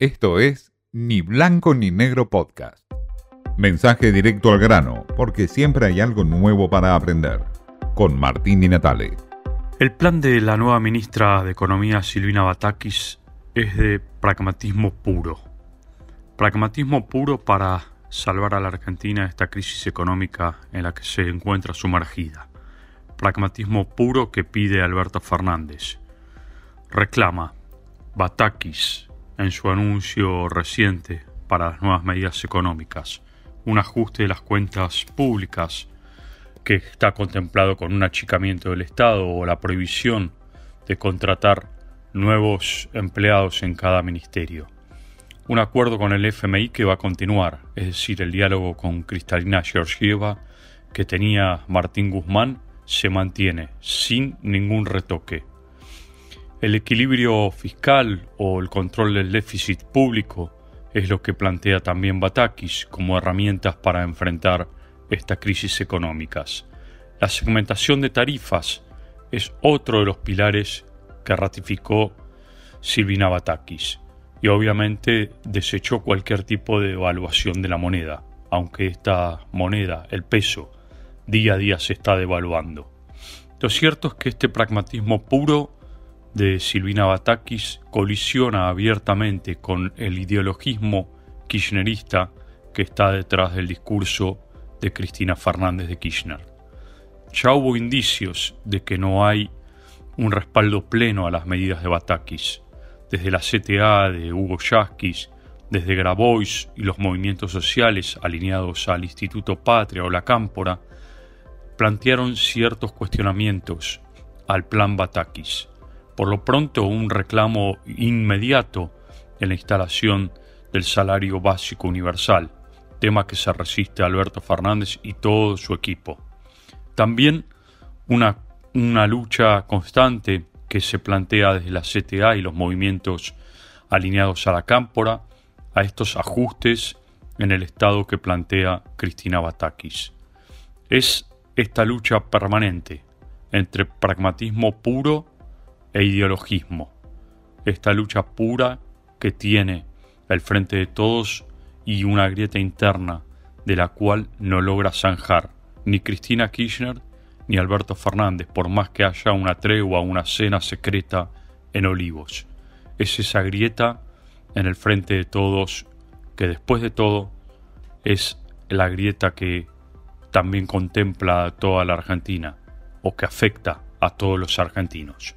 Esto es Ni Blanco ni Negro Podcast. Mensaje directo al grano, porque siempre hay algo nuevo para aprender. Con Martín Di Natale. El plan de la nueva ministra de Economía, Silvina Batakis, es de pragmatismo puro. Pragmatismo puro para salvar a la Argentina de esta crisis económica en la que se encuentra sumergida. Pragmatismo puro que pide Alberto Fernández. Reclama Batakis en su anuncio reciente para las nuevas medidas económicas, un ajuste de las cuentas públicas que está contemplado con un achicamiento del Estado o la prohibición de contratar nuevos empleados en cada ministerio. Un acuerdo con el FMI que va a continuar, es decir, el diálogo con Cristalina Georgieva que tenía Martín Guzmán se mantiene sin ningún retoque. El equilibrio fiscal o el control del déficit público es lo que plantea también Batakis como herramientas para enfrentar estas crisis económicas. La segmentación de tarifas es otro de los pilares que ratificó Silvina Batakis y obviamente desechó cualquier tipo de evaluación de la moneda, aunque esta moneda, el peso, día a día se está devaluando. Lo cierto es que este pragmatismo puro de Silvina Batakis colisiona abiertamente con el ideologismo kirchnerista que está detrás del discurso de Cristina Fernández de Kirchner. Ya hubo indicios de que no hay un respaldo pleno a las medidas de Batakis, desde la CTA de Hugo Yasquis, desde Grabois y los movimientos sociales alineados al Instituto Patria o la Cámpora, plantearon ciertos cuestionamientos al plan Batakis por lo pronto un reclamo inmediato en la instalación del salario básico universal, tema que se resiste a Alberto Fernández y todo su equipo. También una, una lucha constante que se plantea desde la CTA y los movimientos alineados a la cámpora a estos ajustes en el Estado que plantea Cristina Batakis. Es esta lucha permanente entre pragmatismo puro e ideologismo. Esta lucha pura que tiene el frente de todos y una grieta interna de la cual no logra zanjar ni Cristina Kirchner ni Alberto Fernández, por más que haya una tregua, una cena secreta en Olivos. Es esa grieta en el frente de todos que después de todo es la grieta que también contempla a toda la Argentina o que afecta a todos los argentinos.